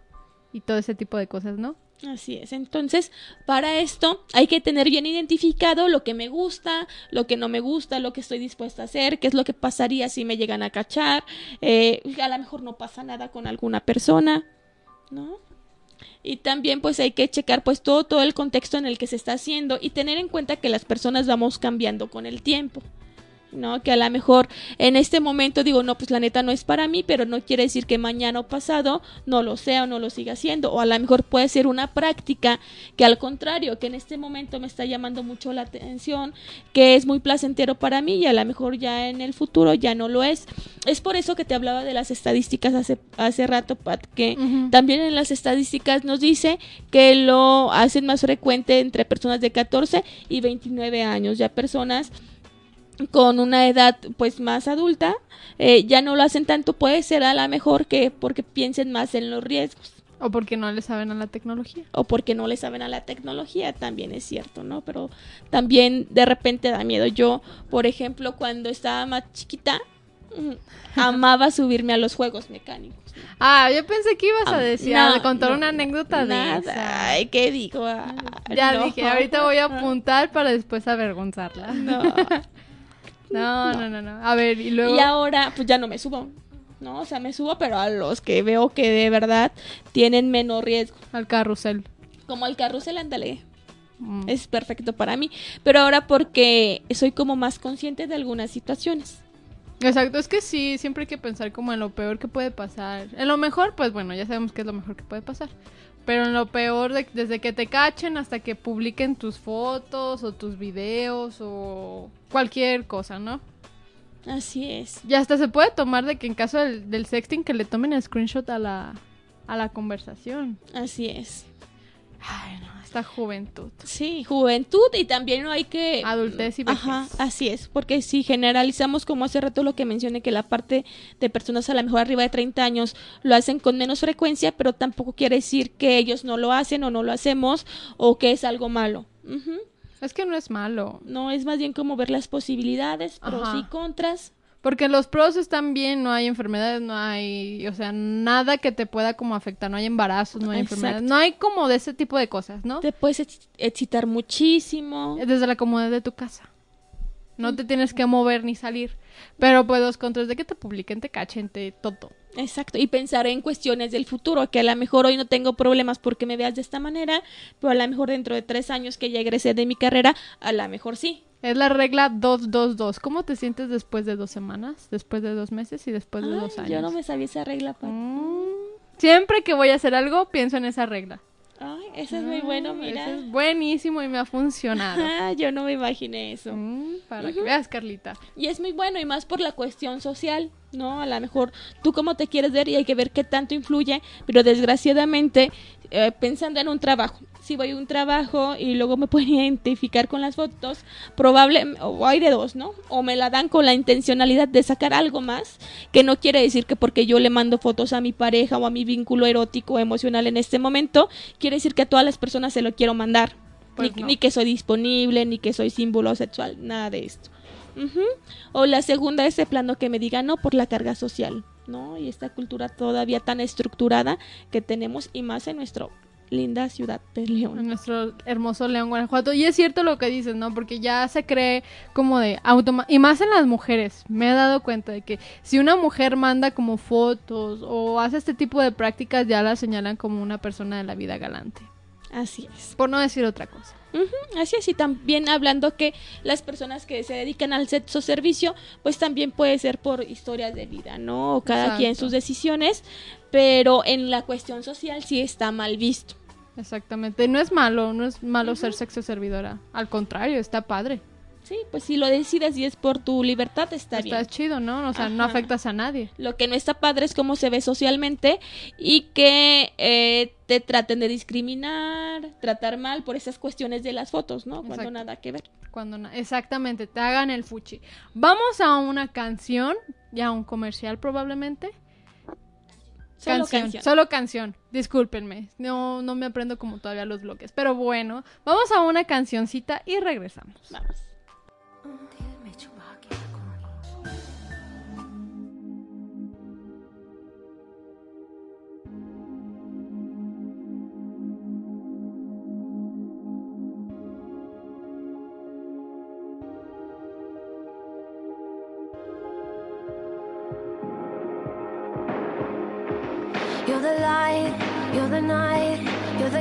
Y todo ese tipo de cosas, ¿no? Así es. Entonces, para esto hay que tener bien identificado lo que me gusta, lo que no me gusta, lo que estoy dispuesta a hacer, qué es lo que pasaría si me llegan a cachar. Eh, a lo mejor no pasa nada con alguna persona, ¿no? Y también pues hay que checar pues todo, todo el contexto en el que se está haciendo y tener en cuenta que las personas vamos cambiando con el tiempo. ¿No? Que a lo mejor en este momento digo, no, pues la neta no es para mí, pero no quiere decir que mañana o pasado no lo sea o no lo siga haciendo. O a lo mejor puede ser una práctica que al contrario, que en este momento me está llamando mucho la atención, que es muy placentero para mí y a lo mejor ya en el futuro ya no lo es. Es por eso que te hablaba de las estadísticas hace, hace rato, Pat, que también en las estadísticas nos dice que lo hacen más frecuente entre personas de 14 y 29 años, ya personas con una edad pues más adulta eh, ya no lo hacen tanto puede ser a lo mejor que porque piensen más en los riesgos O porque no le saben a la tecnología. o porque no le saben a la tecnología también es cierto no pero también de repente da miedo yo por ejemplo cuando estaba más chiquita mm, amaba subirme a los juegos mecánicos ¿no? Ah, yo pensé que ibas a decir, no, a contar no, una anécdota de Nada, esa. ay qué digo Ah, Ya dije, ahorita voy a apuntar para después avergonzarla. no. No, no, no, no. A ver, y luego... Y ahora, pues ya no me subo. No, o sea, me subo, pero a los que veo que de verdad tienen menos riesgo. Al carrusel. Como al carrusel, ándale. Mm. Es perfecto para mí. Pero ahora porque soy como más consciente de algunas situaciones. Exacto, es que sí, siempre hay que pensar como en lo peor que puede pasar. En lo mejor, pues bueno, ya sabemos que es lo mejor que puede pasar. Pero en lo peor, de- desde que te cachen hasta que publiquen tus fotos o tus videos o cualquier cosa, ¿no? Así es. Y hasta se puede tomar de que en caso del, del sexting que le tomen el screenshot a la, a la conversación. Así es. Ay, no, esta juventud. Sí, juventud y también no hay que... Adultez y vejez. Ajá, así es, porque si generalizamos como hace rato lo que mencioné, que la parte de personas a lo mejor arriba de 30 años lo hacen con menos frecuencia, pero tampoco quiere decir que ellos no lo hacen o no lo hacemos o que es algo malo. Es que no es malo. No, es más bien como ver las posibilidades, pros Ajá. y contras. Porque los pros están bien, no hay enfermedades, no hay, o sea, nada que te pueda como afectar, no hay embarazos, no hay Exacto. enfermedades, no hay como de ese tipo de cosas, ¿no? Te puedes ex- excitar muchísimo. Desde la comodidad de tu casa. No te tienes que mover ni salir. Pero pues los contras de que te publiquen, te cachen, te todo. Exacto, y pensar en cuestiones del futuro, que a lo mejor hoy no tengo problemas porque me veas de esta manera, pero a lo mejor dentro de tres años que ya egresé de mi carrera, a lo mejor sí. Es la regla 222. ¿Cómo te sientes después de dos semanas, después de dos meses y después de Ay, dos años? yo no me sabía esa regla, Pat. Mm. Siempre que voy a hacer algo, pienso en esa regla. Ay, eso es muy bueno, mira. Eso es buenísimo y me ha funcionado. Ah, yo no me imaginé eso. Mm, para que veas, Carlita. Y es muy bueno, y más por la cuestión social, ¿no? A lo mejor tú cómo te quieres ver y hay que ver qué tanto influye, pero desgraciadamente, eh, pensando en un trabajo, si voy a un trabajo y luego me pueden identificar con las fotos, probable, o hay de dos, ¿no? O me la dan con la intencionalidad de sacar algo más, que no quiere decir que porque yo le mando fotos a mi pareja o a mi vínculo erótico o emocional en este momento, quiere decir que a todas las personas se lo quiero mandar. Pues ni, no. ni que soy disponible, ni que soy símbolo sexual, nada de esto. O la segunda, ese plano que me diga no por la carga social, ¿no? Y esta cultura todavía tan estructurada que tenemos y más en nuestra linda ciudad de En León. nuestro hermoso León, Guanajuato. Y es cierto lo que dices, ¿no? Porque ya se cree como de automa y más en las mujeres. Me he dado cuenta de que si una mujer manda como fotos o hace este tipo de prácticas, ya la señalan como una persona de la vida galante. Así es. Por no decir otra cosa. Así es, y también hablando que las personas que se dedican al sexo servicio, pues también puede ser por historias de vida, ¿no? O cada Exacto. quien sus decisiones, pero en la cuestión social sí está mal visto. Exactamente. Y no es malo, no es malo ser sexo servidora. Al contrario, está padre. Sí, pues si lo decides y es por tu libertad, está, Está bien. chido, ¿no? O sea, no afectas a nadie. Lo que no está padre es cómo se ve socialmente y que eh, te traten de discriminar, tratar mal por esas cuestiones de las fotos, ¿no? Cuando Exacto. nada que ver. Cuando na- exactamente, te hagan el fuchi. Vamos a una canción, ya un comercial probablemente. Solo canción, canción. solo canción. Discúlpenme, no, no me aprendo como todavía los bloques. Pero bueno, vamos a una cancioncita y regresamos. Vamos. You're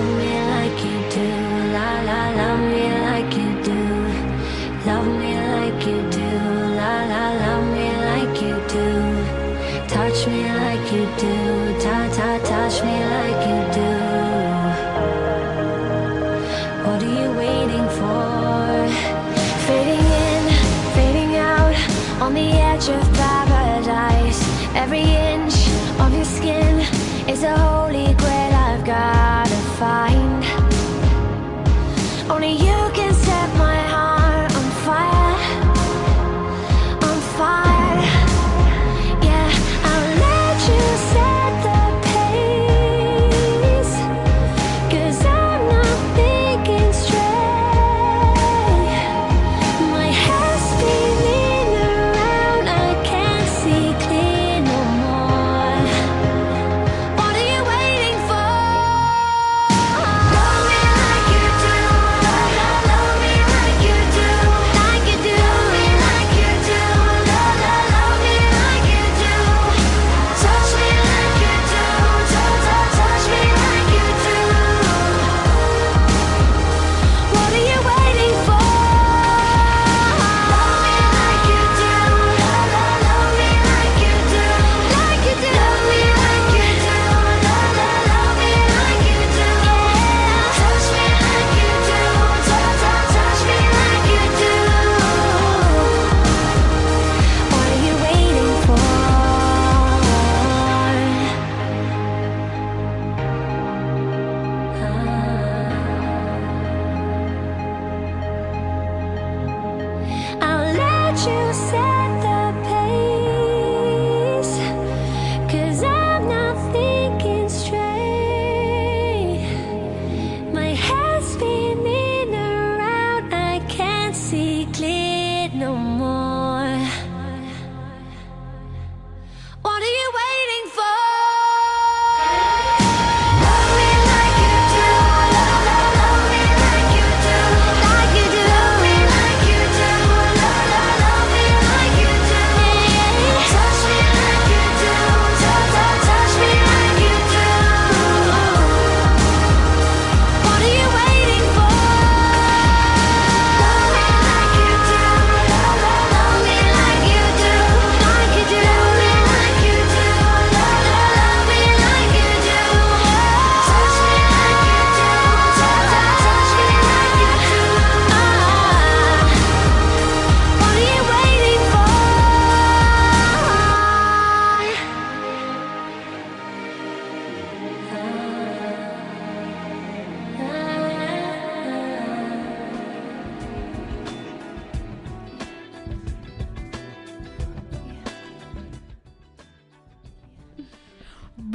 Me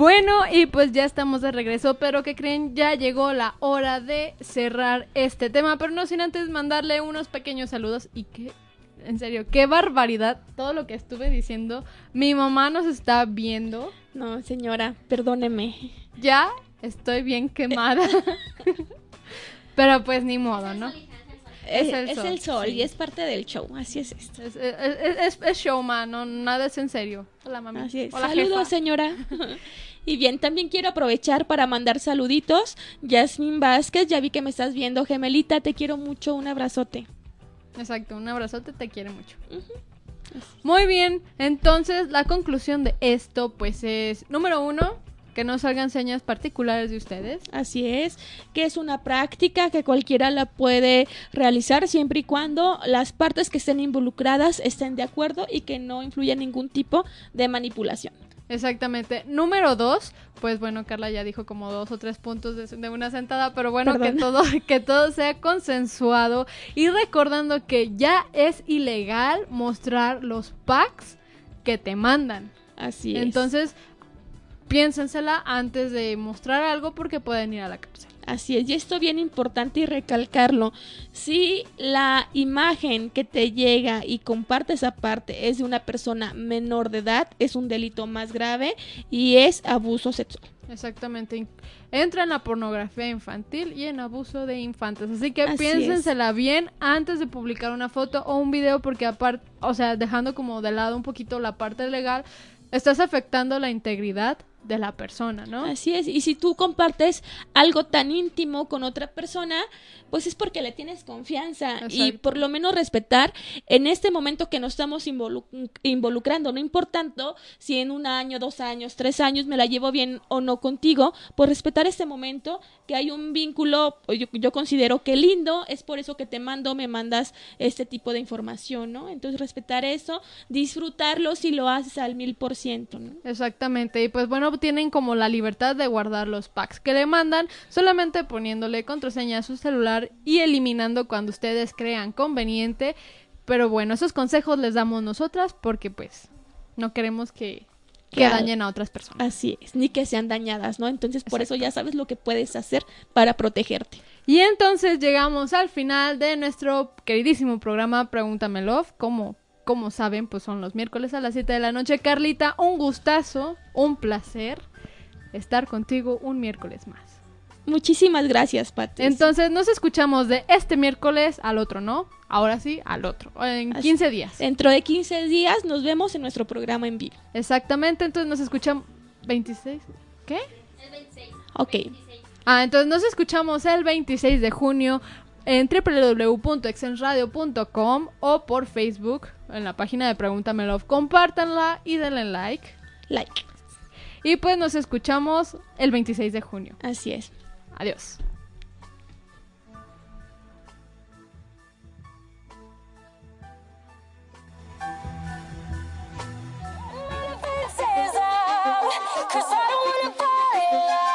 Bueno, y pues ya estamos de regreso, pero que creen? Ya llegó la hora de cerrar este tema, pero no sin antes mandarle unos pequeños saludos y que, en serio, qué barbaridad todo lo que estuve diciendo. Mi mamá nos está viendo. No, señora, perdóneme. Ya estoy bien quemada. pero pues ni modo, ¿no? Es, Es el es sol, el sol sí. y es parte del show, así es esto. Es, es, es- es showman, no, nada es en serio. Hola, mami. Así es. Hola, Saludos, jefa. señora. y bien, también quiero aprovechar para mandar saluditos. Yasmin Vázquez, ya vi que me estás viendo, gemelita, te quiero mucho, un abrazote. Exacto, un abrazote, te quiere mucho. Muy bien, entonces la conclusión de esto pues es, número uno, que no salgan señas particulares de ustedes. Así es, que es una práctica que cualquiera la puede realizar siempre y cuando las partes que estén involucradas estén de acuerdo y que no influya ningún tipo de manipulación. Exactamente. Número dos, pues bueno, Carla ya dijo como dos o tres puntos de, de una sentada, pero bueno, que todo, que todo sea consensuado y recordando que ya es ilegal mostrar los packs que te mandan. Así es. Entonces, piénsensela antes de mostrar algo porque pueden ir a la cárcel. Así es, y esto bien importante y recalcarlo. Si la imagen que te llega y compartes aparte es de una persona menor de edad, es un delito más grave y es abuso sexual. Exactamente. Entra en la pornografía infantil y en abuso de infantes. Así que Así piénsensela bien antes de publicar una foto o un video porque aparte, o sea, dejando como de lado un poquito la parte legal, estás afectando la integridad de la persona, ¿no? Así es, y si tú compartes algo tan íntimo con otra persona, pues es porque le tienes confianza y por lo menos respetar en este momento que nos estamos involu- involucrando, no importando si en un año, dos años, tres años me la llevo bien o no contigo, por respetar este momento que hay un vínculo, o yo, yo considero que lindo, es por eso que te mando, me mandas este tipo de información, ¿no? Entonces respetar eso, disfrutarlo si lo haces al mil por ciento, ¿no? Exactamente, y pues bueno, tienen como la libertad de guardar los packs que le mandan solamente poniéndole contraseña a su celular y eliminando cuando ustedes crean conveniente. Pero bueno, esos consejos les damos nosotras porque pues no queremos que, que Claro. dañen a otras personas. Así es, ni que sean dañadas, ¿no? Entonces, por eso ya sabes lo que puedes hacer para protegerte. Y entonces llegamos al final de nuestro queridísimo programa Pregúntame Love. Como, como saben, pues son los miércoles a las 7 de la noche. Carlita, un gustazo, un placer estar contigo un miércoles más. Muchísimas gracias, Pati. Entonces nos escuchamos de este miércoles al otro, ¿no? Ahora sí, al otro. En Así- 15 días. Dentro de 15 días nos vemos en nuestro programa en vivo. Exactamente, entonces nos escuchamos... ¿26? ¿Qué? Ok. Ah, entonces nos escuchamos el 26 de junio en www.exensradio.com o por Facebook en la página de Pregúntame Love. Compártanla y denle like. Like. Y pues nos escuchamos el 26 de junio. Así es. Adiós. Cause I don't wanna fall in love.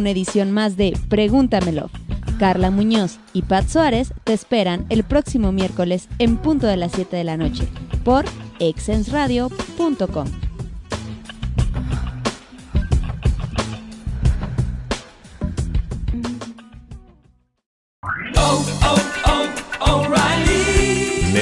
una edición más de Pregúntamelo. Carla Muñoz y Pat Suárez te esperan el próximo miércoles en punto de las 7 de la noche por exensradio.com.